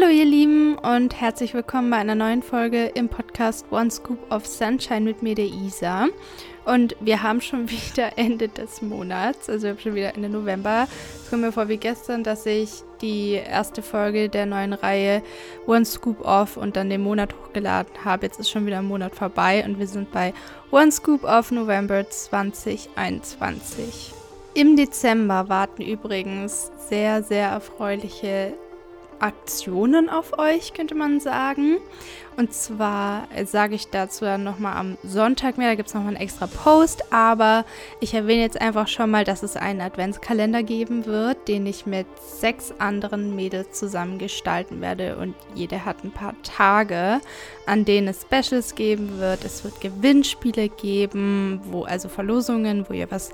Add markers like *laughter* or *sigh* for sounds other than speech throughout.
Hallo ihr Lieben und herzlich willkommen bei einer neuen Folge im Podcast One Scoop of Sunshine mit mir, der Isa. Und wir haben schon *laughs* wieder Ende des Monats, also wir haben schon wieder Ende November. Es kommt mir vor wie gestern, dass ich die erste Folge der neuen Reihe One Scoop Off und dann den Monat hochgeladen habe. Jetzt ist schon wieder ein Monat vorbei und wir sind bei One Scoop Off November 2021. Im Dezember warten übrigens sehr, sehr erfreuliche Aktionen auf euch, könnte man sagen. Und zwar sage ich dazu dann nochmal am Sonntag mehr, da gibt es nochmal einen extra Post, aber ich erwähne jetzt einfach schon mal, dass es einen Adventskalender geben wird, den ich mit sechs anderen Mädels zusammen gestalten werde und jede hat ein paar Tage, an denen es Specials geben wird. Es wird Gewinnspiele geben, wo also Verlosungen, wo ihr was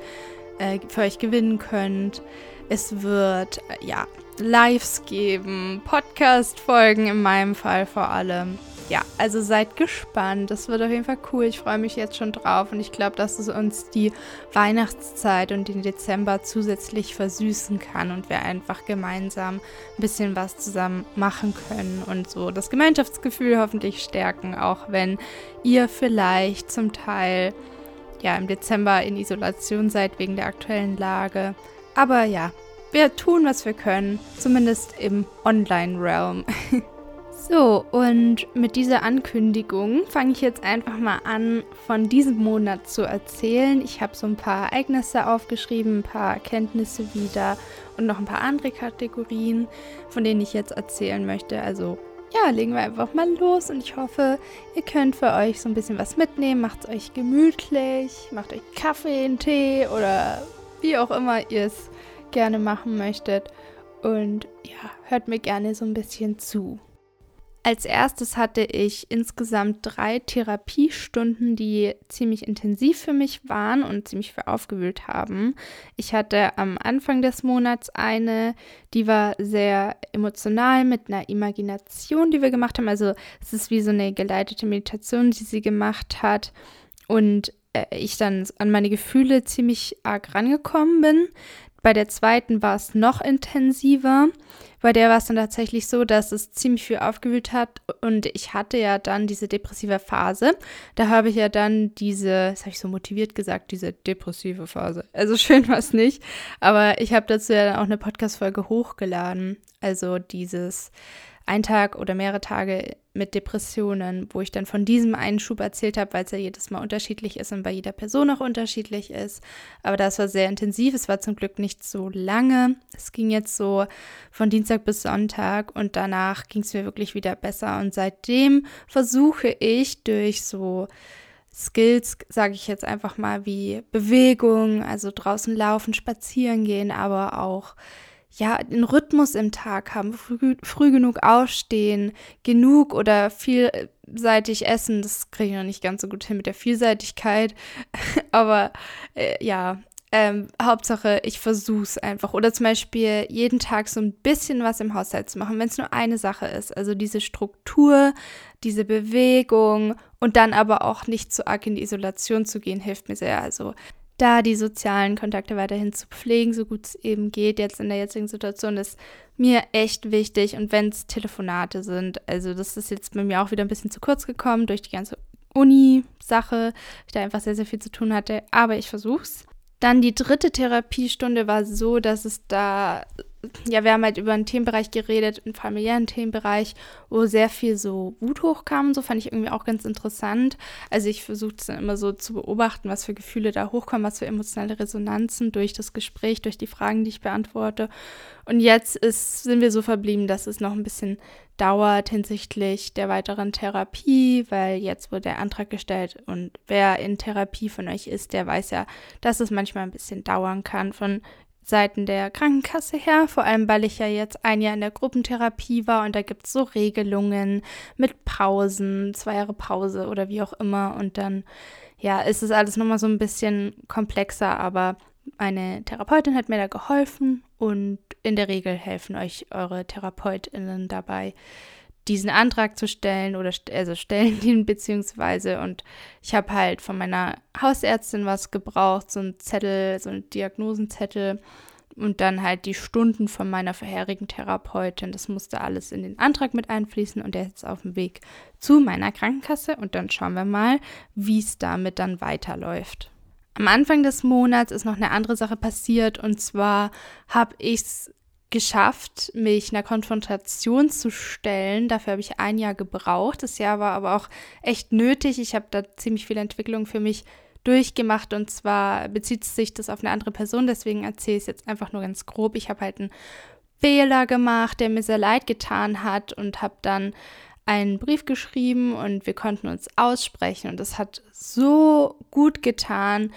äh, für euch gewinnen könnt. Es wird äh, ja Lives geben, Podcast-Folgen in meinem Fall vor allem. Ja, also seid gespannt. Das wird auf jeden Fall cool. Ich freue mich jetzt schon drauf und ich glaube, dass es uns die Weihnachtszeit und den Dezember zusätzlich versüßen kann und wir einfach gemeinsam ein bisschen was zusammen machen können und so das Gemeinschaftsgefühl hoffentlich stärken, auch wenn ihr vielleicht zum Teil ja im Dezember in Isolation seid wegen der aktuellen Lage. Aber ja, wir tun, was wir können, zumindest im Online-Realm. *laughs* so, und mit dieser Ankündigung fange ich jetzt einfach mal an, von diesem Monat zu erzählen. Ich habe so ein paar Ereignisse aufgeschrieben, ein paar Erkenntnisse wieder und noch ein paar andere Kategorien, von denen ich jetzt erzählen möchte. Also ja, legen wir einfach mal los und ich hoffe, ihr könnt für euch so ein bisschen was mitnehmen. Macht es euch gemütlich, macht euch Kaffee, einen Tee oder wie auch immer ihr es gerne machen möchtet. Und ja, hört mir gerne so ein bisschen zu. Als erstes hatte ich insgesamt drei Therapiestunden, die ziemlich intensiv für mich waren und ziemlich viel aufgewühlt haben. Ich hatte am Anfang des Monats eine, die war sehr emotional mit einer Imagination, die wir gemacht haben. Also es ist wie so eine geleitete Meditation, die sie gemacht hat. Und äh, ich dann an meine Gefühle ziemlich arg rangekommen bin. Bei der zweiten war es noch intensiver. Bei der war es dann tatsächlich so, dass es ziemlich viel aufgewühlt hat und ich hatte ja dann diese depressive Phase. Da habe ich ja dann diese, das habe ich so motiviert gesagt, diese depressive Phase. Also *laughs* schön war es nicht, aber ich habe dazu ja dann auch eine Podcast-Folge hochgeladen. Also dieses ein Tag oder mehrere Tage mit Depressionen, wo ich dann von diesem einen Schub erzählt habe, weil es ja jedes Mal unterschiedlich ist und bei jeder Person auch unterschiedlich ist. Aber das war sehr intensiv. Es war zum Glück nicht so lange. Es ging jetzt so von Dienstag bis Sonntag und danach ging es mir wirklich wieder besser. Und seitdem versuche ich durch so Skills, sage ich jetzt einfach mal, wie Bewegung, also draußen laufen, spazieren gehen, aber auch ja, einen Rhythmus im Tag haben, früh, früh genug aufstehen, genug oder vielseitig essen. Das kriege ich noch nicht ganz so gut hin mit der Vielseitigkeit. *laughs* Aber äh, ja, ähm, Hauptsache, ich versuche es einfach. Oder zum Beispiel jeden Tag so ein bisschen was im Haushalt zu machen, wenn es nur eine Sache ist. Also diese Struktur, diese Bewegung und dann aber auch nicht zu arg in die Isolation zu gehen, hilft mir sehr. Also da die sozialen Kontakte weiterhin zu pflegen, so gut es eben geht. Jetzt in der jetzigen Situation ist mir echt wichtig und wenn es Telefonate sind, also das ist jetzt bei mir auch wieder ein bisschen zu kurz gekommen durch die ganze Uni-Sache, ich da einfach sehr, sehr viel zu tun hatte, aber ich versuch's. Dann die dritte Therapiestunde war so, dass es da ja, wir haben halt über einen Themenbereich geredet, einen familiären Themenbereich, wo sehr viel so Wut hochkam. So fand ich irgendwie auch ganz interessant. Also ich versuche es dann immer so zu beobachten, was für Gefühle da hochkommen, was für emotionale Resonanzen durch das Gespräch, durch die Fragen, die ich beantworte. Und jetzt ist, sind wir so verblieben, dass es noch ein bisschen dauert hinsichtlich der weiteren Therapie, weil jetzt wurde der Antrag gestellt und wer in Therapie von euch ist, der weiß ja, dass es manchmal ein bisschen dauern kann von Seiten der Krankenkasse her, vor allem weil ich ja jetzt ein Jahr in der Gruppentherapie war und da gibt es so Regelungen mit Pausen, zwei Jahre Pause oder wie auch immer. Und dann, ja, ist es alles nochmal so ein bisschen komplexer, aber meine Therapeutin hat mir da geholfen und in der Regel helfen euch eure TherapeutInnen dabei, diesen Antrag zu stellen oder also stellen ihn *laughs* beziehungsweise und ich habe halt von meiner Hausärztin was gebraucht, so ein Zettel, so ein Diagnosenzettel, und dann halt die Stunden von meiner vorherigen Therapeutin. Das musste alles in den Antrag mit einfließen und der ist jetzt auf dem Weg zu meiner Krankenkasse und dann schauen wir mal, wie es damit dann weiterläuft. Am Anfang des Monats ist noch eine andere Sache passiert und zwar habe ich es geschafft, mich einer Konfrontation zu stellen. Dafür habe ich ein Jahr gebraucht. Das Jahr war aber auch echt nötig. Ich habe da ziemlich viel Entwicklung für mich durchgemacht und zwar bezieht sich das auf eine andere Person, deswegen erzähle ich es jetzt einfach nur ganz grob. Ich habe halt einen Fehler gemacht, der mir sehr leid getan hat und habe dann einen Brief geschrieben und wir konnten uns aussprechen und das hat so gut getan,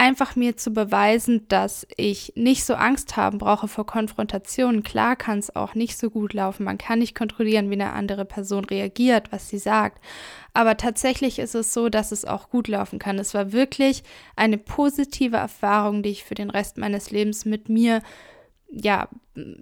einfach mir zu beweisen, dass ich nicht so Angst haben brauche vor Konfrontationen. Klar kann es auch nicht so gut laufen. Man kann nicht kontrollieren, wie eine andere Person reagiert, was sie sagt. Aber tatsächlich ist es so, dass es auch gut laufen kann. Es war wirklich eine positive Erfahrung, die ich für den Rest meines Lebens mit mir ja,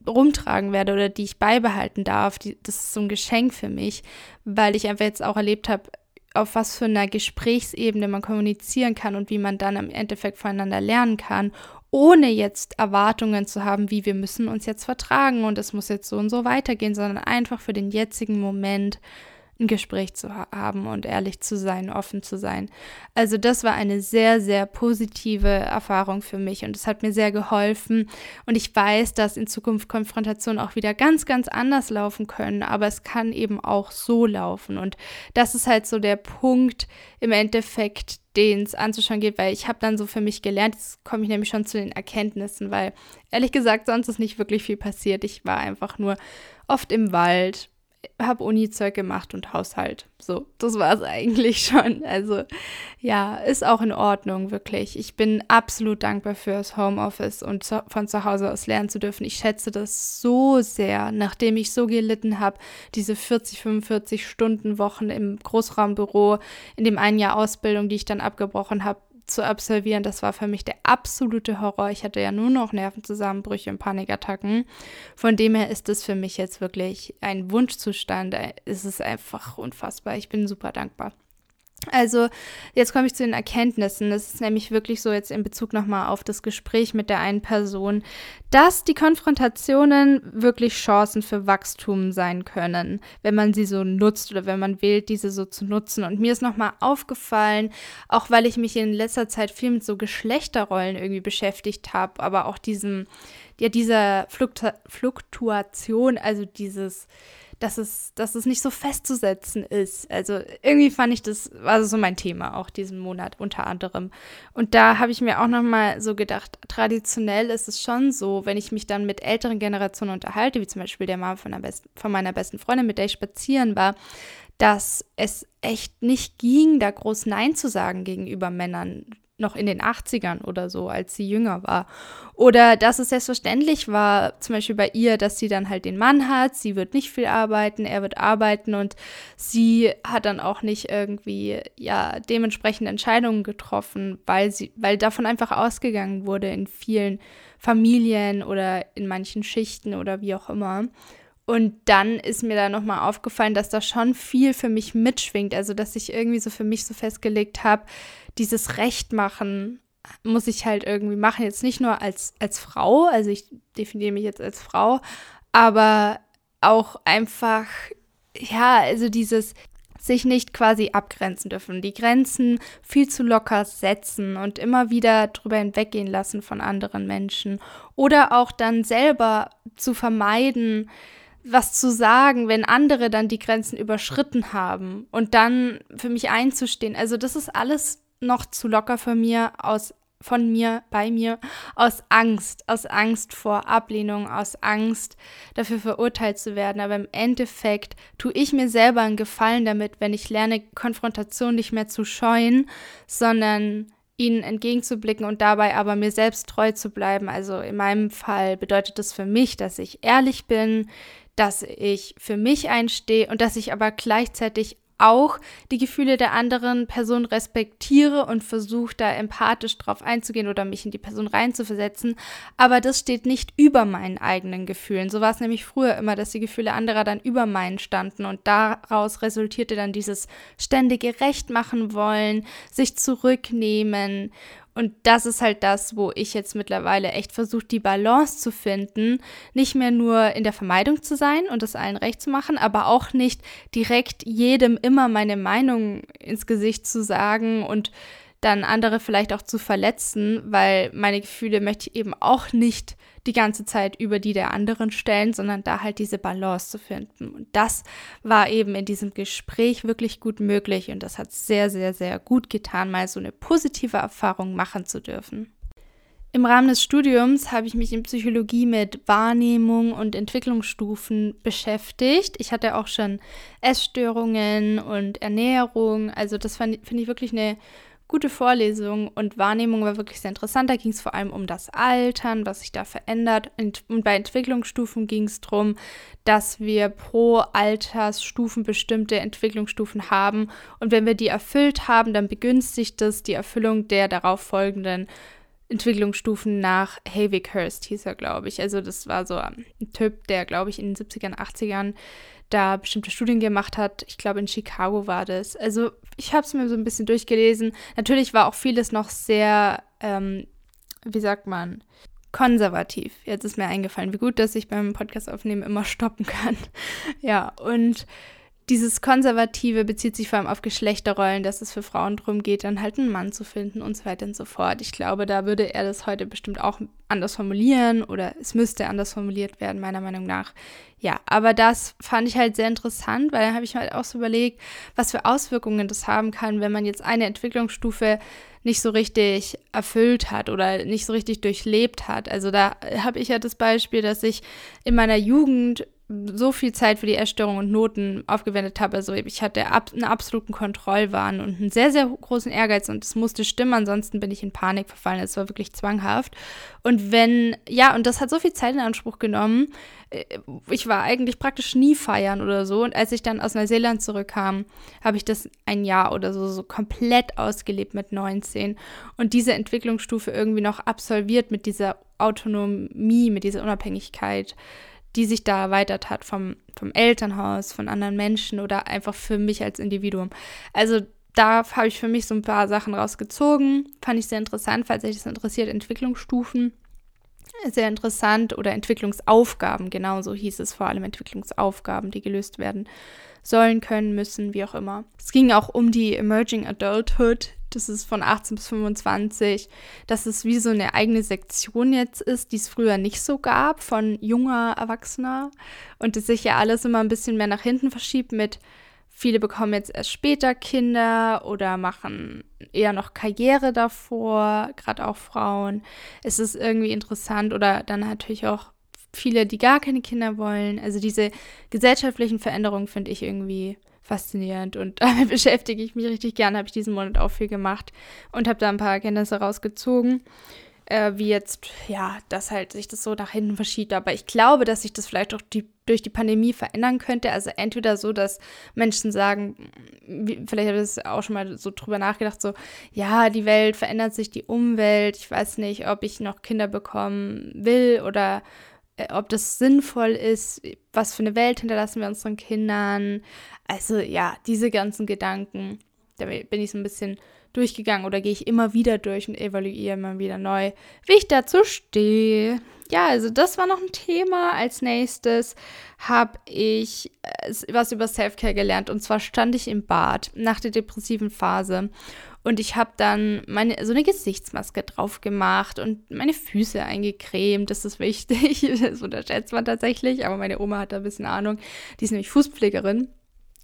rumtragen werde oder die ich beibehalten darf. Die, das ist so ein Geschenk für mich, weil ich einfach jetzt auch erlebt habe, auf was für einer Gesprächsebene man kommunizieren kann und wie man dann im Endeffekt voneinander lernen kann, ohne jetzt Erwartungen zu haben, wie wir müssen uns jetzt vertragen und es muss jetzt so und so weitergehen, sondern einfach für den jetzigen Moment ein Gespräch zu haben und ehrlich zu sein, offen zu sein. Also das war eine sehr, sehr positive Erfahrung für mich und es hat mir sehr geholfen. Und ich weiß, dass in Zukunft Konfrontationen auch wieder ganz, ganz anders laufen können, aber es kann eben auch so laufen. Und das ist halt so der Punkt im Endeffekt, den es anzuschauen geht, weil ich habe dann so für mich gelernt, jetzt komme ich nämlich schon zu den Erkenntnissen, weil ehrlich gesagt, sonst ist nicht wirklich viel passiert. Ich war einfach nur oft im Wald, habe Uni-Zeug gemacht und Haushalt. So, das war es *laughs* eigentlich schon. Also ja, ist auch in Ordnung, wirklich. Ich bin absolut dankbar fürs Homeoffice und zu, von zu Hause aus lernen zu dürfen. Ich schätze das so sehr, nachdem ich so gelitten habe, diese 40, 45 Stunden Wochen im Großraumbüro, in dem einen Jahr Ausbildung, die ich dann abgebrochen habe, zu absolvieren, das war für mich der absolute Horror. Ich hatte ja nur noch Nervenzusammenbrüche und Panikattacken. Von dem her ist es für mich jetzt wirklich ein Wunschzustand. Es ist einfach unfassbar. Ich bin super dankbar. Also, jetzt komme ich zu den Erkenntnissen. Das ist nämlich wirklich so jetzt in Bezug nochmal auf das Gespräch mit der einen Person, dass die Konfrontationen wirklich Chancen für Wachstum sein können, wenn man sie so nutzt oder wenn man wählt, diese so zu nutzen. Und mir ist nochmal aufgefallen, auch weil ich mich in letzter Zeit viel mit so Geschlechterrollen irgendwie beschäftigt habe, aber auch diesem, ja, dieser Fluktu Fluktuation, also dieses dass es, dass es nicht so festzusetzen ist. Also irgendwie fand ich das, war so mein Thema auch diesen Monat unter anderem. Und da habe ich mir auch nochmal so gedacht, traditionell ist es schon so, wenn ich mich dann mit älteren Generationen unterhalte, wie zum Beispiel der Mama von, von meiner besten Freundin, mit der ich spazieren war, dass es echt nicht ging, da groß Nein zu sagen gegenüber Männern noch in den 80ern oder so, als sie jünger war. Oder dass es selbstverständlich war, zum Beispiel bei ihr, dass sie dann halt den Mann hat, sie wird nicht viel arbeiten, er wird arbeiten und sie hat dann auch nicht irgendwie, ja, dementsprechende Entscheidungen getroffen, weil sie, weil davon einfach ausgegangen wurde in vielen Familien oder in manchen Schichten oder wie auch immer. Und dann ist mir da nochmal aufgefallen, dass da schon viel für mich mitschwingt. Also, dass ich irgendwie so für mich so festgelegt habe, dieses Recht machen muss ich halt irgendwie machen. Jetzt nicht nur als, als Frau, also ich definiere mich jetzt als Frau, aber auch einfach, ja, also dieses sich nicht quasi abgrenzen dürfen, die Grenzen viel zu locker setzen und immer wieder drüber hinweggehen lassen von anderen Menschen oder auch dann selber zu vermeiden, was zu sagen, wenn andere dann die Grenzen überschritten haben und dann für mich einzustehen. Also das ist alles noch zu locker von mir aus von mir, bei mir, aus Angst, aus Angst vor Ablehnung, aus Angst dafür verurteilt zu werden. Aber im Endeffekt tue ich mir selber einen Gefallen damit, wenn ich lerne, Konfrontation nicht mehr zu scheuen, sondern ihnen entgegenzublicken und dabei aber mir selbst treu zu bleiben. Also in meinem Fall bedeutet das für mich, dass ich ehrlich bin, dass ich für mich einstehe und dass ich aber gleichzeitig auch die Gefühle der anderen Person respektiere und versuche da empathisch drauf einzugehen oder mich in die Person reinzuversetzen. Aber das steht nicht über meinen eigenen Gefühlen. So war es nämlich früher immer, dass die Gefühle anderer dann über meinen standen und daraus resultierte dann dieses ständige Recht machen wollen, sich zurücknehmen Und das ist halt das, wo ich jetzt mittlerweile echt versuche, die Balance zu finden, nicht mehr nur in der Vermeidung zu sein und es allen recht zu machen, aber auch nicht direkt jedem immer meine Meinung ins Gesicht zu sagen und dann andere vielleicht auch zu verletzen, weil meine Gefühle möchte ich eben auch nicht die ganze Zeit über die der anderen stellen, sondern da halt diese Balance zu finden. Und das war eben in diesem Gespräch wirklich gut möglich und das hat sehr, sehr, sehr gut getan, mal so eine positive Erfahrung machen zu dürfen. Im Rahmen des Studiums habe ich mich in Psychologie mit Wahrnehmung und Entwicklungsstufen beschäftigt. Ich hatte auch schon Essstörungen und Ernährung. Also das finde ich wirklich eine gute Vorlesung und Wahrnehmung war wirklich sehr interessant. Da ging es vor allem um das Altern, was sich da verändert. Und bei Entwicklungsstufen ging es darum, dass wir pro Altersstufen bestimmte Entwicklungsstufen haben. Und wenn wir die erfüllt haben, dann begünstigt das die Erfüllung der darauf folgenden Entwicklungsstufen nach Havikhurst hieß er, glaube ich. Also das war so ein Typ, der, glaube ich, in den 70ern, 80ern da bestimmte Studien gemacht hat. Ich glaube, in Chicago war das. Also ich habe es mir so ein bisschen durchgelesen. Natürlich war auch vieles noch sehr, ähm, wie sagt man, konservativ. Jetzt ist mir eingefallen, wie gut, dass ich beim Podcast aufnehmen immer stoppen kann. *laughs* ja, und dieses Konservative bezieht sich vor allem auf Geschlechterrollen, dass es für Frauen darum geht, dann halt einen Mann zu finden und so weiter und so fort. Ich glaube, da würde er das heute bestimmt auch anders formulieren oder es müsste anders formuliert werden, meiner Meinung nach. Ja, aber das fand ich halt sehr interessant, weil dann habe ich mir halt auch so überlegt, was für Auswirkungen das haben kann, wenn man jetzt eine Entwicklungsstufe nicht so richtig erfüllt hat oder nicht so richtig durchlebt hat. Also da habe ich ja das Beispiel, dass ich in meiner Jugend so viel Zeit für die Essstörung und Noten aufgewendet habe. Also ich hatte ab, einen absoluten Kontrollwahn und einen sehr, sehr großen Ehrgeiz und es musste stimmen, ansonsten bin ich in Panik verfallen. Es war wirklich zwanghaft. Und wenn, ja, und das hat so viel Zeit in Anspruch genommen. Äh, ich war eigentlich praktisch nie feiern oder so. Und als ich dann aus Neuseeland zurückkam, habe ich das ein Jahr oder so, so komplett ausgelebt mit 19 und diese Entwicklungsstufe irgendwie noch absolviert mit dieser Autonomie, mit dieser Unabhängigkeit die sich da erweitert hat vom, vom Elternhaus, von anderen Menschen oder einfach für mich als Individuum. Also da habe ich für mich so ein paar Sachen rausgezogen. Fand ich sehr interessant, falls euch das interessiert. Entwicklungsstufen. Sehr interessant oder Entwicklungsaufgaben, genauso hieß es vor allem Entwicklungsaufgaben, die gelöst werden sollen, können, müssen, wie auch immer. Es ging auch um die Emerging Adulthood, das ist von 18 bis 25, dass es wie so eine eigene Sektion jetzt ist, die es früher nicht so gab, von junger Erwachsener und das sich ja alles immer ein bisschen mehr nach hinten verschiebt mit viele bekommen jetzt erst später Kinder oder machen eher noch Karriere davor, gerade auch Frauen. Es ist irgendwie interessant oder dann natürlich auch viele, die gar keine Kinder wollen. Also diese gesellschaftlichen Veränderungen finde ich irgendwie faszinierend und *laughs* damit beschäftige ich mich richtig gerne. Habe ich diesen Monat auch viel gemacht und habe da ein paar Erkenntnisse rausgezogen. Äh, wie jetzt, ja, dass halt sich das so nach hinten verschiebt. Aber ich glaube, dass sich das vielleicht auch die, durch die Pandemie verändern könnte. Also entweder so, dass Menschen sagen, wie, vielleicht habe ich das auch schon mal so drüber nachgedacht, so, ja, die Welt verändert sich, die Umwelt. Ich weiß nicht, ob ich noch Kinder bekommen will oder ob das sinnvoll ist, was für eine Welt hinterlassen wir unseren Kindern. Also ja, diese ganzen Gedanken, da bin ich so ein bisschen durchgegangen oder gehe ich immer wieder durch und evaluiere immer wieder neu, wie ich dazu stehe. Ja, also das war noch ein Thema. Als nächstes habe ich äh, was über Selfcare gelernt und zwar stand ich im Bad nach der depressiven Phase und ich habe dann meine, so eine Gesichtsmaske drauf gemacht und meine Füße eingecremt. Das ist wichtig. *laughs* Das unterschätzt man tatsächlich. Aber meine Oma hat da ein bisschen Ahnung. Die ist nämlich Fußpflegerin.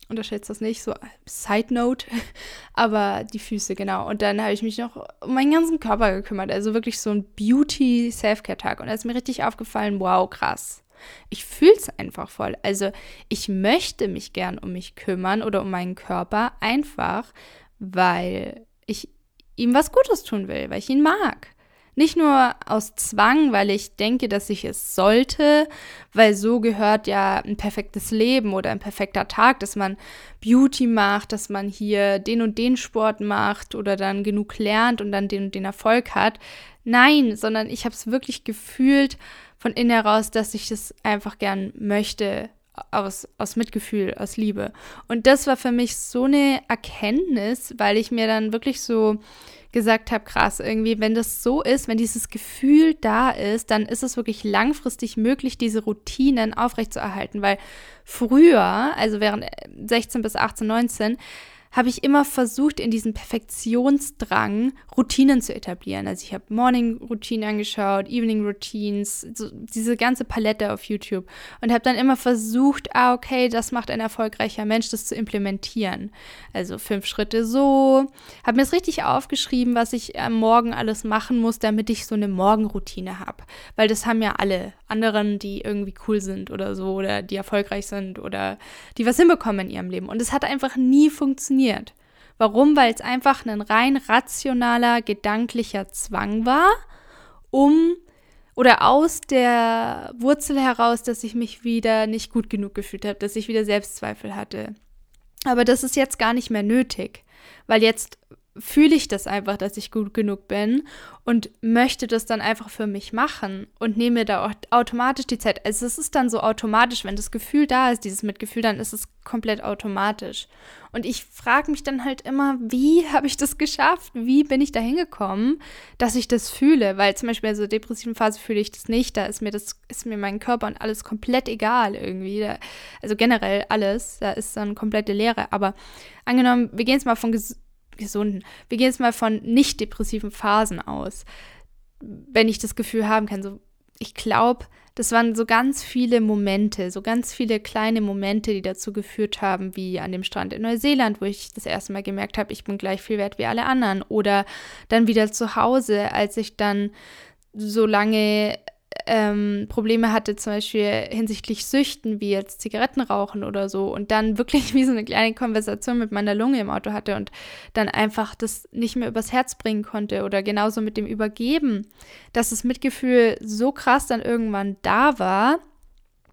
Unterschätzt das nicht, so Side Note. *laughs* Aber die Füße, genau. Und dann habe ich mich noch um meinen ganzen Körper gekümmert. Also wirklich so ein Beauty-Self-Care-Tag. Und da ist mir richtig aufgefallen, wow, krass. Ich fühle es einfach voll. Also ich möchte mich gern um mich kümmern oder um meinen Körper, einfach weil ich ihm was Gutes tun will, weil ich ihn mag. Nicht nur aus Zwang, weil ich denke, dass ich es sollte, weil so gehört ja ein perfektes Leben oder ein perfekter Tag, dass man Beauty macht, dass man hier den und den Sport macht oder dann genug lernt und dann den und den Erfolg hat. Nein, sondern ich habe es wirklich gefühlt von innen heraus, dass ich es einfach gern möchte, aus, aus Mitgefühl, aus Liebe. Und das war für mich so eine Erkenntnis, weil ich mir dann wirklich so gesagt habe, krass, irgendwie, wenn das so ist, wenn dieses Gefühl da ist, dann ist es wirklich langfristig möglich, diese Routinen aufrechtzuerhalten. Weil früher, also während 16 bis 18, 19, habe ich immer versucht, in diesem Perfektionsdrang Routinen zu etablieren. Also ich habe Morning-Routine angeschaut, Evening-Routines, so diese ganze Palette auf YouTube und habe dann immer versucht, ah, okay, das macht ein erfolgreicher Mensch, das zu implementieren. Also fünf Schritte so. Habe mir das richtig aufgeschrieben, was ich am Morgen alles machen muss, damit ich so eine Morgenroutine habe. Weil das haben ja alle anderen, die irgendwie cool sind oder so oder die erfolgreich sind oder die was hinbekommen in ihrem Leben. Und es hat einfach nie funktioniert. Warum? Weil es einfach ein rein rationaler, gedanklicher Zwang war, um oder aus der Wurzel heraus, dass ich mich wieder nicht gut genug gefühlt habe, dass ich wieder Selbstzweifel hatte. Aber das ist jetzt gar nicht mehr nötig, weil jetzt fühle ich das einfach, dass ich gut genug bin und möchte das dann einfach für mich machen und nehme da auch automatisch die Zeit. Also es ist dann so automatisch, wenn das Gefühl da ist, dieses Mitgefühl, dann ist es komplett automatisch. Und ich frage mich dann halt immer, wie *laughs* habe ich das geschafft? Wie bin ich da hingekommen, dass ich das fühle? Weil zum Beispiel in so depressiven Phase fühle ich das nicht. Da ist mir das, ist mir mein Körper und alles komplett egal irgendwie. Da, also generell alles, da ist dann komplette Leere. Aber angenommen, wir gehen jetzt mal von ges gesunden. Wir gehen jetzt mal von nicht depressiven Phasen aus. Wenn ich das Gefühl haben kann, so, ich glaube, das waren so ganz viele Momente, so ganz viele kleine Momente, die dazu geführt haben, wie an dem Strand in Neuseeland, wo ich das erste Mal gemerkt habe, ich bin gleich viel wert wie alle anderen. Oder dann wieder zu Hause, als ich dann so lange ähm, Probleme hatte, zum Beispiel hinsichtlich Süchten, wie jetzt Zigaretten rauchen oder so, und dann wirklich *laughs* wie so eine kleine Konversation mit meiner Lunge im Auto hatte und dann einfach das nicht mehr übers Herz bringen konnte oder genauso mit dem Übergeben, dass das Mitgefühl so krass dann irgendwann da war,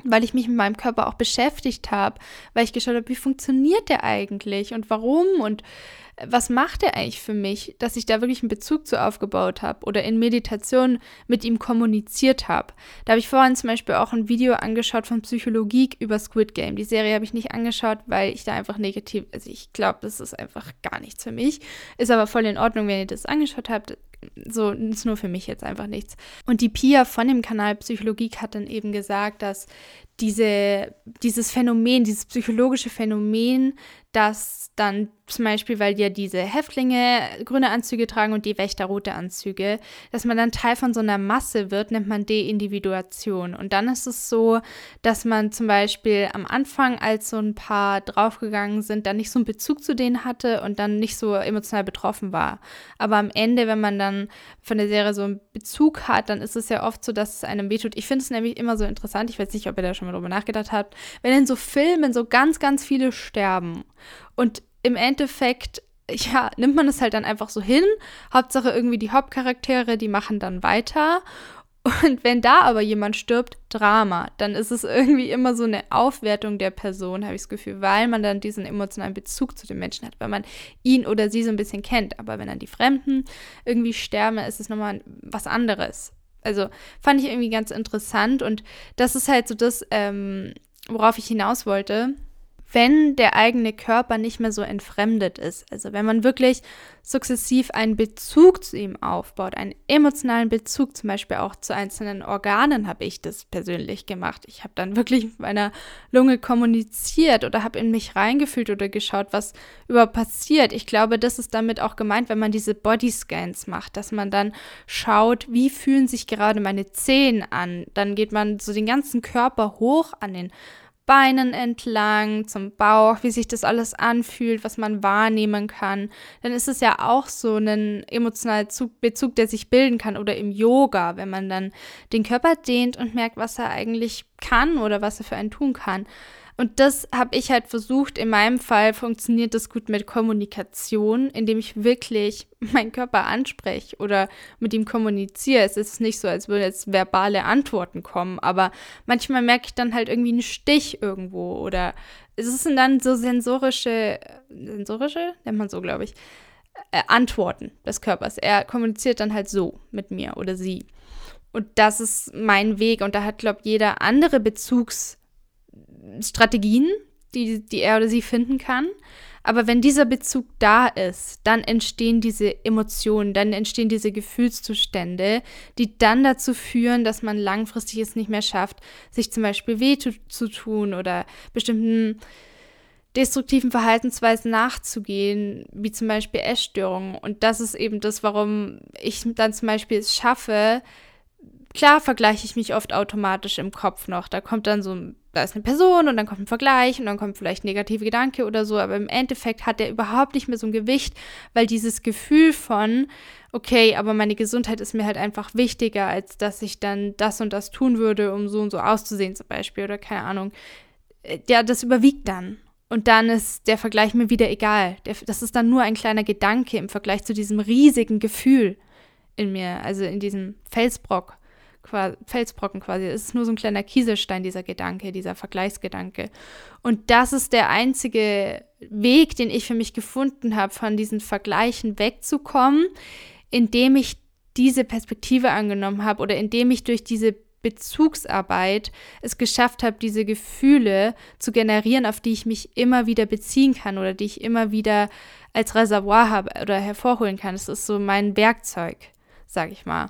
weil ich mich mit meinem Körper auch beschäftigt habe, weil ich geschaut habe, wie funktioniert der eigentlich und warum und was macht er eigentlich für mich, dass ich da wirklich einen Bezug zu aufgebaut habe oder in Meditation mit ihm kommuniziert habe. Da habe ich vorhin zum Beispiel auch ein Video angeschaut von Psychologie über Squid Game. Die Serie habe ich nicht angeschaut, weil ich da einfach negativ, also ich glaube, das ist einfach gar nichts für mich. Ist aber voll in Ordnung, wenn ihr das angeschaut habt. So ist nur für mich jetzt einfach nichts. Und die Pia von dem Kanal Psychologie hat dann eben gesagt, dass diese, dieses Phänomen, dieses psychologische Phänomen, dass dann zum Beispiel, weil ja diese Häftlinge grüne Anzüge tragen und die Wächter rote Anzüge, dass man dann Teil von so einer Masse wird, nennt man Deindividuation. Und dann ist es so, dass man zum Beispiel am Anfang, als so ein paar draufgegangen sind, dann nicht so einen Bezug zu denen hatte und dann nicht so emotional betroffen war. Aber am Ende, wenn man dann von der Serie so einen Bezug hat, dann ist es ja oft so, dass es einem wehtut. Ich finde es nämlich immer so interessant, ich weiß nicht, ob ihr da schon mal drüber nachgedacht habt, wenn in so Filmen so ganz, ganz viele sterben und im Endeffekt, ja, nimmt man es halt dann einfach so hin. Hauptsache irgendwie die Hauptcharaktere, die machen dann weiter. Und wenn da aber jemand stirbt, Drama, dann ist es irgendwie immer so eine Aufwertung der Person, habe ich das Gefühl, weil man dann diesen emotionalen Bezug zu dem Menschen hat, weil man ihn oder sie so ein bisschen kennt. Aber wenn dann die Fremden irgendwie sterben, ist es nochmal was anderes. Also fand ich irgendwie ganz interessant und das ist halt so das, ähm, worauf ich hinaus wollte wenn der eigene Körper nicht mehr so entfremdet ist. Also wenn man wirklich sukzessiv einen Bezug zu ihm aufbaut, einen emotionalen Bezug zum Beispiel auch zu einzelnen Organen, habe ich das persönlich gemacht. Ich habe dann wirklich mit meiner Lunge kommuniziert oder habe in mich reingefühlt oder geschaut, was überhaupt passiert. Ich glaube, das ist damit auch gemeint, wenn man diese Bodyscans macht, dass man dann schaut, wie fühlen sich gerade meine Zehen an. Dann geht man so den ganzen Körper hoch an den Beinen entlang, zum Bauch, wie sich das alles anfühlt, was man wahrnehmen kann, dann ist es ja auch so ein emotionaler Bezug, der sich bilden kann. Oder im Yoga, wenn man dann den Körper dehnt und merkt, was er eigentlich kann oder was er für einen tun kann. Und das habe ich halt versucht. In meinem Fall funktioniert das gut mit Kommunikation, indem ich wirklich *laughs* meinen Körper anspreche oder mit ihm kommuniziere. Es ist nicht so, als würden jetzt verbale Antworten kommen, aber manchmal merke ich dann halt irgendwie einen Stich irgendwo oder es sind dann so sensorische, sensorische, nennt man so, glaube ich, äh, Antworten des Körpers. Er kommuniziert dann halt so mit mir oder sie. Und das ist mein Weg und da hat, glaube ich, jeder andere Bezugs- Strategien, die, die er oder sie finden kann. Aber wenn dieser Bezug da ist, dann entstehen diese Emotionen, dann entstehen diese Gefühlszustände, die dann dazu führen, dass man langfristig es nicht mehr schafft, sich zum Beispiel weh zu, zu tun oder bestimmten destruktiven Verhaltensweisen nachzugehen, wie zum Beispiel Essstörungen. Und das ist eben das, warum ich dann zum Beispiel es schaffe, klar vergleiche ich mich oft automatisch im Kopf noch. Da kommt dann so, da ist eine Person und dann kommt ein Vergleich und dann kommt vielleicht ein negativer Gedanke oder so, aber im Endeffekt hat der überhaupt nicht mehr so ein Gewicht, weil dieses Gefühl von, okay, aber meine Gesundheit ist mir halt einfach wichtiger, als dass ich dann das und das tun würde, um so und so auszusehen zum Beispiel oder keine Ahnung. Äh, ja, das überwiegt dann. Und dann ist der Vergleich mir wieder egal. Der, das ist dann nur ein kleiner Gedanke im Vergleich zu diesem riesigen Gefühl in mir, also in diesem Felsbrock Felsbrocken quasi. Es ist nur so ein kleiner Kieselstein, dieser Gedanke, dieser Vergleichsgedanke. Und das ist der einzige Weg, den ich für mich gefunden habe, von diesen Vergleichen wegzukommen, indem ich diese Perspektive angenommen habe oder indem ich durch diese Bezugsarbeit es geschafft habe, diese Gefühle zu generieren, auf die ich mich immer wieder beziehen kann oder die ich immer wieder als Reservoir habe oder hervorholen kann. Das ist so mein Werkzeug, sag ich mal.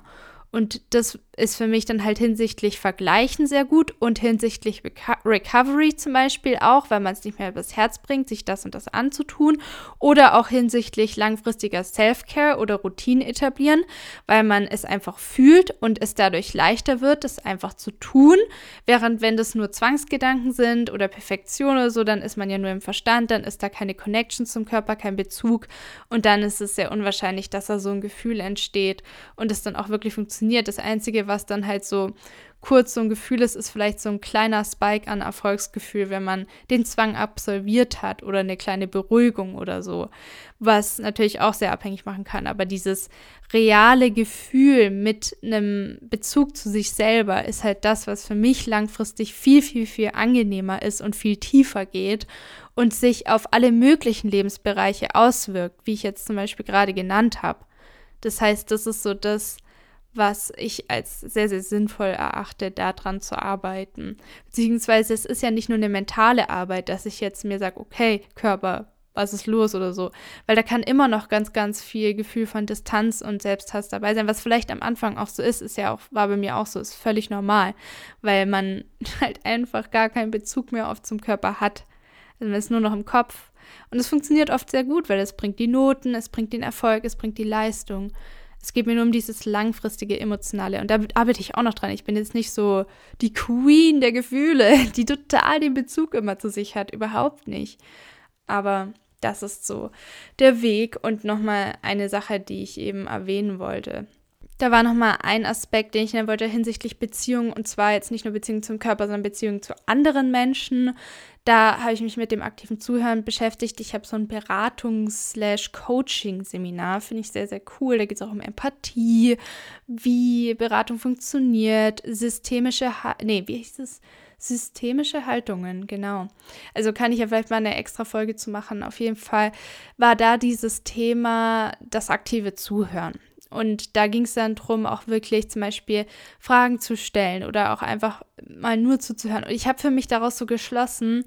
Und das ist für mich dann halt hinsichtlich Vergleichen sehr gut und hinsichtlich Reco Recovery zum Beispiel auch, weil man es nicht mehr übers Herz bringt, sich das und das anzutun. Oder auch hinsichtlich langfristiger Self-Care oder Routine etablieren, weil man es einfach fühlt und es dadurch leichter wird, das einfach zu tun. Während wenn das nur Zwangsgedanken sind oder Perfektion oder so, dann ist man ja nur im Verstand, dann ist da keine Connection zum Körper, kein Bezug und dann ist es sehr unwahrscheinlich, dass da so ein Gefühl entsteht und es dann auch wirklich funktioniert. Das Einzige, was dann halt so kurz so ein Gefühl ist, ist vielleicht so ein kleiner Spike an Erfolgsgefühl, wenn man den Zwang absolviert hat oder eine kleine Beruhigung oder so, was natürlich auch sehr abhängig machen kann. Aber dieses reale Gefühl mit einem Bezug zu sich selber ist halt das, was für mich langfristig viel, viel, viel angenehmer ist und viel tiefer geht und sich auf alle möglichen Lebensbereiche auswirkt, wie ich jetzt zum Beispiel gerade genannt habe. Das heißt, das ist so das, was ich als sehr, sehr sinnvoll erachte, daran zu arbeiten. Beziehungsweise es ist ja nicht nur eine mentale Arbeit, dass ich jetzt mir sage, okay, Körper, was ist los oder so. Weil da kann immer noch ganz, ganz viel Gefühl von Distanz und Selbsthass dabei sein, was vielleicht am Anfang auch so ist, ist ja auch, war bei mir auch so, ist völlig normal, weil man *laughs* halt einfach gar keinen Bezug mehr oft zum Körper hat. Also man ist nur noch im Kopf. Und es funktioniert oft sehr gut, weil es bringt die Noten, es bringt den Erfolg, es bringt die Leistung. Es geht mir nur um dieses langfristige Emotionale. Und da arbeite ich auch noch dran. Ich bin jetzt nicht so die Queen der Gefühle, *laughs* die total den Bezug immer zu sich hat. Überhaupt nicht. Aber das ist so der Weg. Und nochmal eine Sache, die ich eben erwähnen wollte. Da war nochmal ein Aspekt, den ich nennen wollte hinsichtlich Beziehungen. Und zwar jetzt nicht nur Beziehungen zum Körper, sondern Beziehungen zu anderen Menschen. Da habe ich mich mit dem aktiven Zuhören beschäftigt. Ich habe so ein Beratungs-Coaching-Seminar, finde ich sehr, sehr cool. Da geht es auch um Empathie, wie Beratung funktioniert, systemische, ha nee, wie heißt es? Systemische Haltungen, genau. Also kann ich ja vielleicht mal eine extra Folge zu machen. Auf jeden Fall war da dieses Thema das aktive Zuhören. Und da ging es dann darum, auch wirklich zum Beispiel Fragen zu stellen oder auch einfach mal nur zuzuhören. Und ich habe für mich daraus so geschlossen,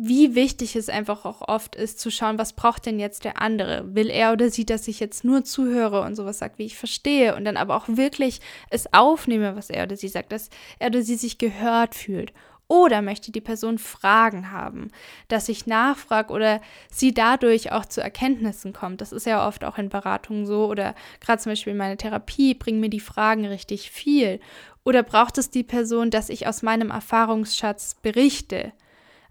wie wichtig es einfach auch oft ist, zu schauen, was braucht denn jetzt der andere? Will er oder sie, dass ich jetzt nur zuhöre und sowas sagt, wie ich verstehe und dann aber auch wirklich es aufnehme, was er oder sie sagt, dass er oder sie sich gehört fühlt. Oder möchte die Person Fragen haben, dass ich nachfrage oder sie dadurch auch zu Erkenntnissen kommt. Das ist ja oft auch in Beratungen so oder gerade zum Beispiel in meiner Therapie bringen mir die Fragen richtig viel. Oder braucht es die Person, dass ich aus meinem Erfahrungsschatz berichte?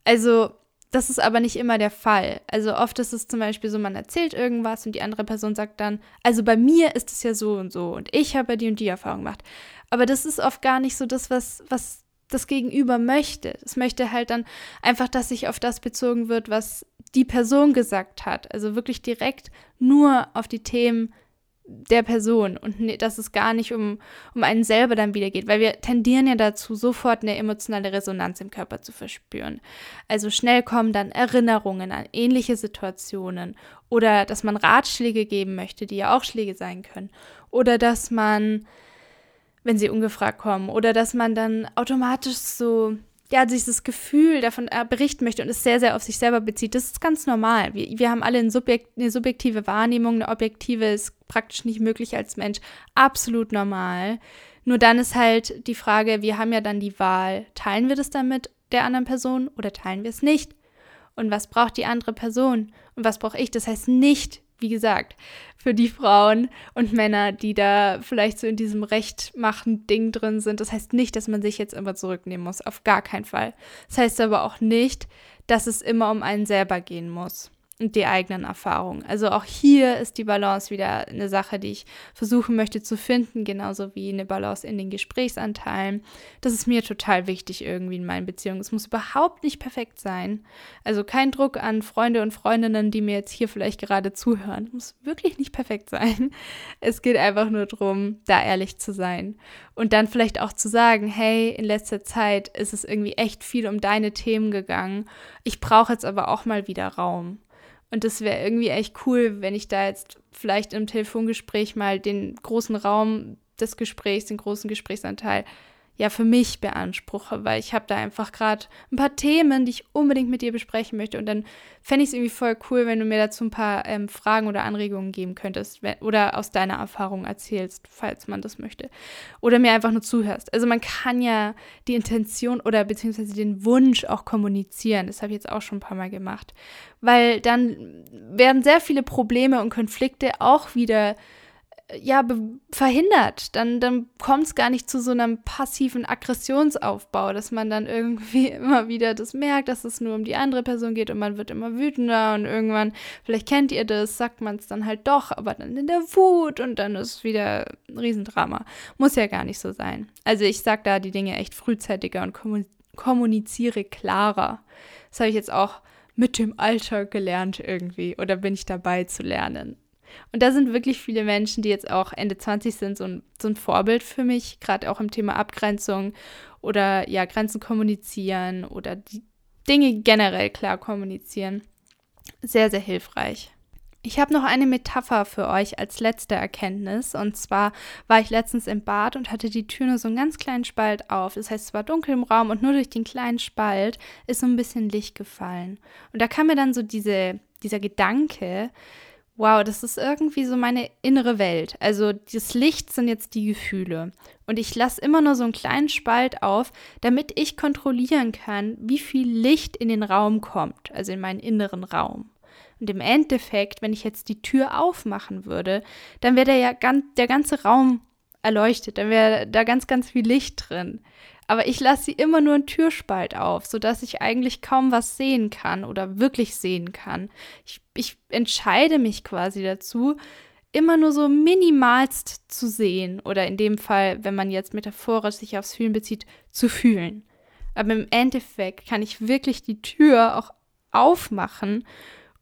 Also das ist aber nicht immer der Fall. Also oft ist es zum Beispiel so, man erzählt irgendwas und die andere Person sagt dann, also bei mir ist es ja so und so und ich habe die und die Erfahrung gemacht. Aber das ist oft gar nicht so das, was, was das Gegenüber möchte. Es möchte halt dann einfach, dass sich auf das bezogen wird, was die Person gesagt hat. Also wirklich direkt nur auf die Themen der Person und ne, dass es gar nicht um, um einen selber dann wieder geht, weil wir tendieren ja dazu, sofort eine emotionale Resonanz im Körper zu verspüren. Also schnell kommen dann Erinnerungen an ähnliche Situationen oder dass man Ratschläge geben möchte, die ja auch Schläge sein können oder dass man wenn sie ungefragt kommen. Oder dass man dann automatisch so ja, dieses Gefühl davon äh, berichten möchte und es sehr, sehr auf sich selber bezieht, das ist ganz normal. Wir, wir haben alle eine, Subjekt, eine subjektive Wahrnehmung, eine objektive ist praktisch nicht möglich als Mensch. Absolut normal. Nur dann ist halt die Frage, wir haben ja dann die Wahl, teilen wir das dann mit der anderen Person oder teilen wir es nicht? Und was braucht die andere Person? Und was brauche ich? Das heißt nicht, wie gesagt, für die Frauen und Männer, die da vielleicht so in diesem Rechtmachen-Ding drin sind. Das heißt nicht, dass man sich jetzt immer zurücknehmen muss. Auf gar keinen Fall. Das heißt aber auch nicht, dass es immer um einen selber gehen muss und die eigenen Erfahrungen. Also auch hier ist die Balance wieder eine Sache, die ich versuchen möchte zu finden, genauso wie eine Balance in den Gesprächsanteilen. Das ist mir total wichtig irgendwie in meinen Beziehungen. Es muss überhaupt nicht perfekt sein. Also kein Druck an Freunde und Freundinnen, die mir jetzt hier vielleicht gerade zuhören. Es muss wirklich nicht perfekt sein. Es geht einfach nur darum, da ehrlich zu sein und dann vielleicht auch zu sagen, hey, in letzter Zeit ist es irgendwie echt viel um deine Themen gegangen. Ich brauche jetzt aber auch mal wieder Raum. Und das wäre irgendwie echt cool, wenn ich da jetzt vielleicht im Telefongespräch mal den großen Raum des Gesprächs, den großen Gesprächsanteil ja für mich beanspruche, weil ich habe da einfach gerade ein paar Themen, die ich unbedingt mit dir besprechen möchte. Und dann fände ich es irgendwie voll cool, wenn du mir dazu ein paar ähm, Fragen oder Anregungen geben könntest wenn, oder aus deiner Erfahrung erzählst, falls man das möchte. Oder mir einfach nur zuhörst. Also man kann ja die Intention oder beziehungsweise den Wunsch auch kommunizieren. Das habe ich jetzt auch schon ein paar Mal gemacht. Weil dann werden sehr viele Probleme und Konflikte auch wieder ja, verhindert. Dann, dann kommt es gar nicht zu so einem passiven Aggressionsaufbau, dass man dann irgendwie *laughs* immer wieder das merkt, dass es nur um die andere Person geht und man wird immer wütender und irgendwann, vielleicht kennt ihr das, sagt man es dann halt doch, aber dann in der Wut und dann ist wieder ein Riesendrama. Muss ja gar nicht so sein. Also ich sag da die Dinge echt frühzeitiger und kommuniziere klarer. Das habe ich jetzt auch mit dem Alter gelernt irgendwie oder bin ich dabei zu lernen. Und da sind wirklich viele Menschen, die jetzt auch Ende 20 sind, so ein, so ein Vorbild für mich, gerade auch im Thema Abgrenzung oder ja, Grenzen kommunizieren oder die Dinge generell klar kommunizieren. Sehr, sehr hilfreich. Ich habe noch eine Metapher für euch als letzte Erkenntnis. Und zwar war ich letztens im Bad und hatte die Tür nur so einen ganz kleinen Spalt auf. Das heißt, es war dunkel im Raum und nur durch den kleinen Spalt ist so ein bisschen Licht gefallen. Und da kam mir dann so diese, dieser Gedanke, wow, das ist irgendwie so meine innere Welt. Also das Licht sind jetzt die Gefühle. Und ich lasse immer nur so einen kleinen Spalt auf, damit ich kontrollieren kann, wie viel Licht in den Raum kommt, also in meinen inneren Raum. Und im Endeffekt, wenn ich jetzt die Tür aufmachen würde, dann wäre der ja der ganze Raum erleuchtet, dann wäre da ganz, ganz viel Licht drin. Aber ich lasse sie immer nur einen Türspalt auf, sodass ich eigentlich kaum was sehen kann oder wirklich sehen kann. Ich, ich entscheide mich quasi dazu, immer nur so minimalst zu sehen oder in dem Fall, wenn man jetzt metaphorisch sich aufs Fühlen bezieht, zu fühlen. Aber im Endeffekt kann ich wirklich die Tür auch aufmachen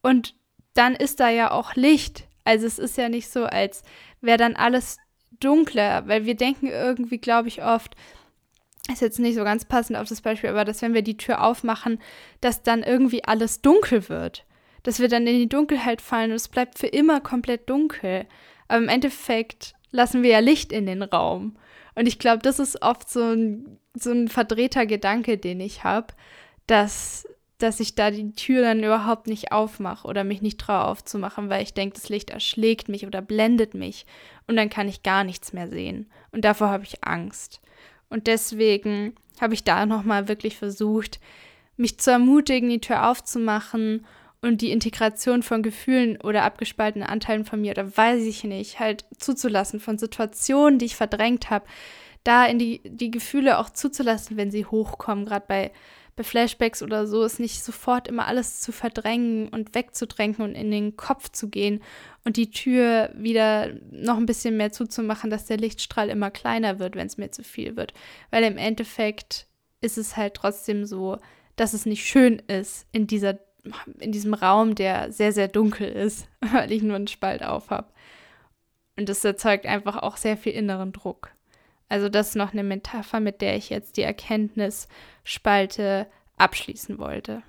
und dann ist da ja auch Licht. Also es ist ja nicht so, als wäre dann alles dunkler, weil wir denken irgendwie, glaube ich, oft, ist jetzt nicht so ganz passend auf das Beispiel, aber dass wenn wir die Tür aufmachen, dass dann irgendwie alles dunkel wird. Dass wir dann in die Dunkelheit fallen und es bleibt für immer komplett dunkel. Aber im Endeffekt lassen wir ja Licht in den Raum. Und ich glaube, das ist oft so ein, so ein verdrehter Gedanke, den ich habe, dass, dass ich da die Tür dann überhaupt nicht aufmache oder mich nicht traue aufzumachen, weil ich denke, das Licht erschlägt mich oder blendet mich und dann kann ich gar nichts mehr sehen. Und davor habe ich Angst. Und deswegen habe ich da nochmal wirklich versucht, mich zu ermutigen, die Tür aufzumachen und die Integration von Gefühlen oder abgespaltenen Anteilen von mir oder weiß ich nicht, halt zuzulassen von Situationen, die ich verdrängt habe, da in die, die Gefühle auch zuzulassen, wenn sie hochkommen, gerade bei bei Flashbacks oder so ist nicht sofort immer alles zu verdrängen und wegzudrängen und in den Kopf zu gehen und die Tür wieder noch ein bisschen mehr zuzumachen, dass der Lichtstrahl immer kleiner wird, wenn es mir zu viel wird. Weil im Endeffekt ist es halt trotzdem so, dass es nicht schön ist in dieser in diesem Raum, der sehr, sehr dunkel ist, *laughs* weil ich nur einen Spalt auf habe. Und das erzeugt einfach auch sehr viel inneren Druck. Also das ist noch eine Metapher, mit der ich jetzt die Erkenntnisspalte abschließen wollte.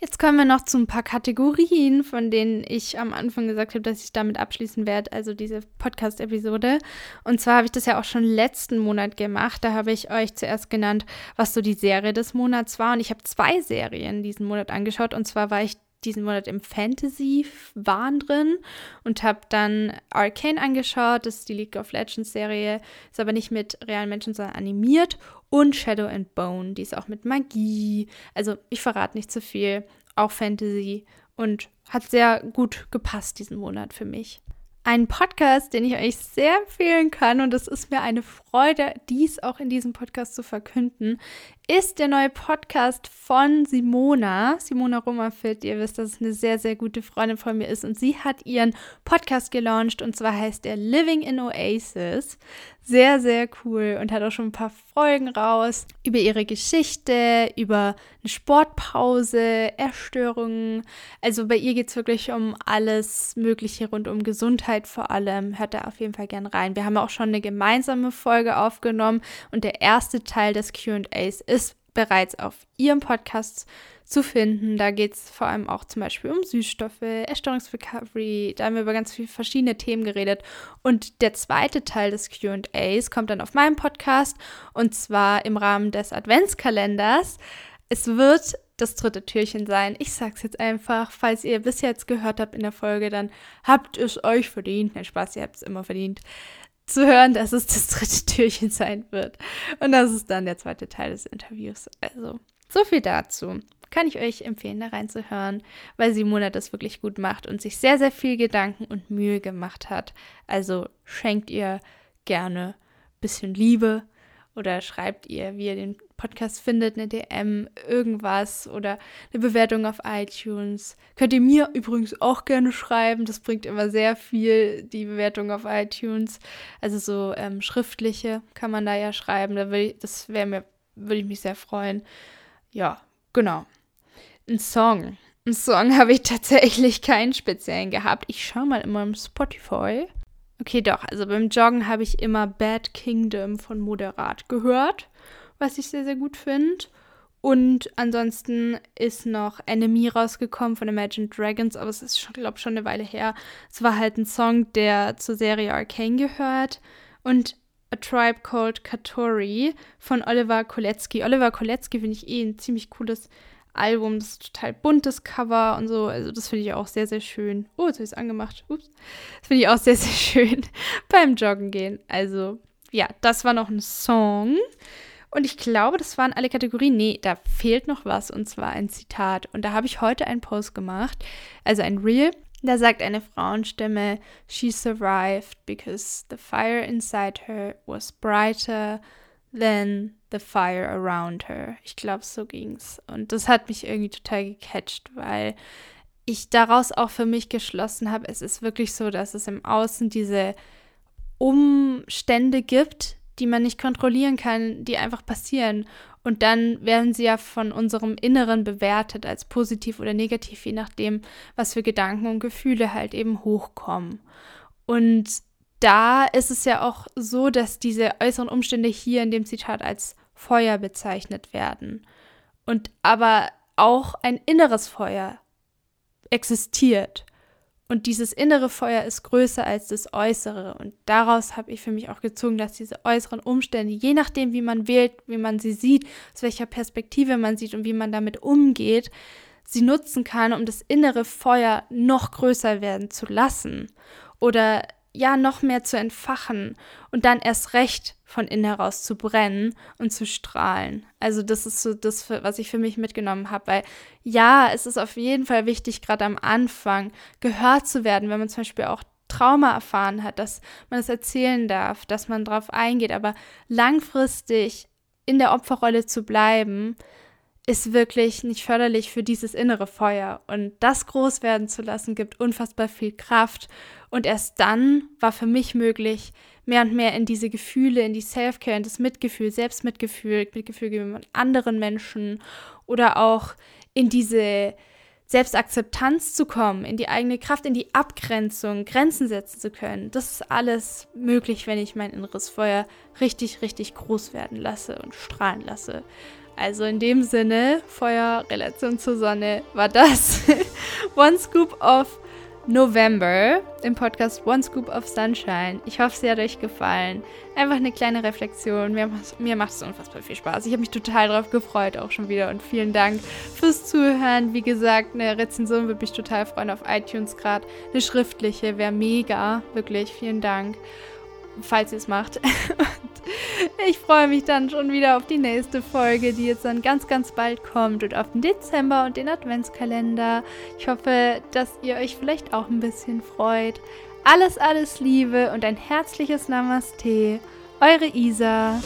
Jetzt kommen wir noch zu ein paar Kategorien, von denen ich am Anfang gesagt habe, dass ich damit abschließen werde, also diese Podcast-Episode. Und zwar habe ich das ja auch schon letzten Monat gemacht. Da habe ich euch zuerst genannt, was so die Serie des Monats war. Und ich habe zwei Serien diesen Monat angeschaut. Und zwar war ich diesen Monat im Fantasy-Wahn drin und habe dann Arcane angeschaut. Das ist die League of Legends-Serie. Ist aber nicht mit realen Menschen, sondern animiert und Shadow and Bone, die ist auch mit Magie. Also ich verrate nicht zu viel, auch Fantasy und hat sehr gut gepasst diesen Monat für mich. Ein Podcast, den ich euch sehr empfehlen kann und es ist mir eine Freude, dies auch in diesem Podcast zu verkünden, ist der neue Podcast von Simona, Simona Rummerfeld. Ihr wisst, dass es eine sehr, sehr gute Freundin von mir ist und sie hat ihren Podcast gelauncht und zwar heißt er Living in Oasis. Sehr, sehr cool und hat auch schon ein paar Folgen raus über ihre Geschichte, über eine Sportpause, Erstörungen. Also bei ihr geht es wirklich um alles Mögliche rund um Gesundheit vor allem. Hört da auf jeden Fall gern rein. Wir haben auch schon eine gemeinsame Folge aufgenommen und der erste Teil des QAs ist ist bereits auf ihrem Podcast zu finden. Da geht es vor allem auch zum Beispiel um Süßstoffe, Erstörungsrecovery. Da haben wir über ganz viele verschiedene Themen geredet. Und der zweite Teil des QAs kommt dann auf meinem Podcast und zwar im Rahmen des Adventskalenders. Es wird das dritte Türchen sein. Ich sag's jetzt einfach, falls ihr bis jetzt gehört habt in der Folge, dann habt es euch verdient. Nein, Spaß, ihr habt es immer verdient zu hören, dass es das dritte Türchen sein wird. Und das ist dann der zweite Teil des Interviews. Also, so viel dazu. Kann ich euch empfehlen, da reinzuhören, weil Simona das wirklich gut macht und sich sehr, sehr viel Gedanken und Mühe gemacht hat. Also schenkt ihr gerne ein bisschen Liebe oder schreibt ihr, wie ihr den Podcast findet, eine DM, irgendwas oder eine Bewertung auf iTunes. Könnt ihr mir übrigens auch gerne schreiben. Das bringt immer sehr viel, die Bewertung auf iTunes. Also so ähm, schriftliche kann man da ja schreiben. Da ich, das wäre mir, würde ich mich sehr freuen. Ja, genau. Ein Song. Ein Song *laughs* habe ich tatsächlich keinen speziellen gehabt. Ich schaue mal immer im Spotify. Okay, doch. Also beim Joggen habe ich immer Bad Kingdom von Moderat gehört, was ich sehr, sehr gut finde. Und ansonsten ist noch Enemy rausgekommen von Imagine Dragons, aber es ist, glaube ich, schon eine Weile her. Es war halt ein Song, der zur Serie Arcane gehört. Und A Tribe Called Katori von Oliver Kolecki. Oliver Kolecki finde ich eh ein ziemlich cooles Album. Das ist total buntes Cover und so. Also das finde ich auch sehr, sehr schön. Oh, jetzt habe ich es angemacht. Ups. Das finde ich auch sehr, *laughs* sehr schön beim Joggen gehen. Also ja, das war noch ein Song. Und ich glaube, das waren alle Kategorien. Nee, da fehlt noch was und zwar ein Zitat. Und da habe ich heute einen Post gemacht, also ein Reel. Da sagt eine Frauenstimme, She survived because the fire inside her was brighter than the fire around her. Ich glaube, so ging's. Und das hat mich irgendwie total gecatcht, weil ich daraus auch für mich geschlossen habe, es ist wirklich so, dass es im Außen diese Umstände gibt, die man nicht kontrollieren kann, die einfach passieren. Und dann werden sie ja von unserem Inneren bewertet als positiv oder negativ, je nachdem, was für Gedanken und Gefühle halt eben hochkommen. Und da ist es ja auch so, dass diese äußeren Umstände hier in dem Zitat als Feuer bezeichnet werden. Und aber auch ein inneres Feuer existiert. Und dieses innere Feuer ist größer als das äußere. Und daraus habe ich für mich auch gezogen, dass diese äußeren Umstände, je nachdem, wie man wählt, wie man sie sieht, aus welcher Perspektive man sieht und wie man damit umgeht, sie nutzen kann, um das innere Feuer noch größer werden zu lassen. Oder ja noch mehr zu entfachen und dann erst recht von innen heraus zu brennen und zu strahlen. Also das ist so das, was ich für mich mitgenommen habe, weil ja, es ist auf jeden Fall wichtig, gerade am Anfang gehört zu werden, wenn man zum Beispiel auch Trauma erfahren hat, dass man es erzählen darf, dass man darauf eingeht, aber langfristig in der Opferrolle zu bleiben, ist wirklich nicht förderlich für dieses innere Feuer. Und das groß werden zu lassen, gibt unfassbar viel Kraft. Und erst dann war für mich möglich, mehr und mehr in diese Gefühle, in die Self-Care, in das Mitgefühl, Selbstmitgefühl, Mitgefühl gegenüber anderen Menschen oder auch in diese Selbstakzeptanz zu kommen, in die eigene Kraft, in die Abgrenzung, Grenzen setzen zu können. Das ist alles möglich, wenn ich mein inneres Feuer richtig, richtig groß werden lasse und strahlen lasse. Also in dem Sinne, Feuerrelation zur Sonne war das *laughs* One Scoop of November im Podcast One Scoop of Sunshine. Ich hoffe, sie hat euch gefallen. Einfach eine kleine Reflexion. Mir, mir macht es unfassbar viel Spaß. Ich habe mich total darauf gefreut, auch schon wieder. Und vielen Dank fürs Zuhören. Wie gesagt, eine Rezension würde mich total freuen auf iTunes gerade. Eine schriftliche wäre mega. Wirklich, vielen Dank, falls ihr es macht. *laughs* Ich freue mich dann schon wieder auf die nächste Folge, die jetzt dann ganz, ganz bald kommt und auf den Dezember und den Adventskalender. Ich hoffe, dass ihr euch vielleicht auch ein bisschen freut. Alles, alles Liebe und ein herzliches Namaste. Eure Isa.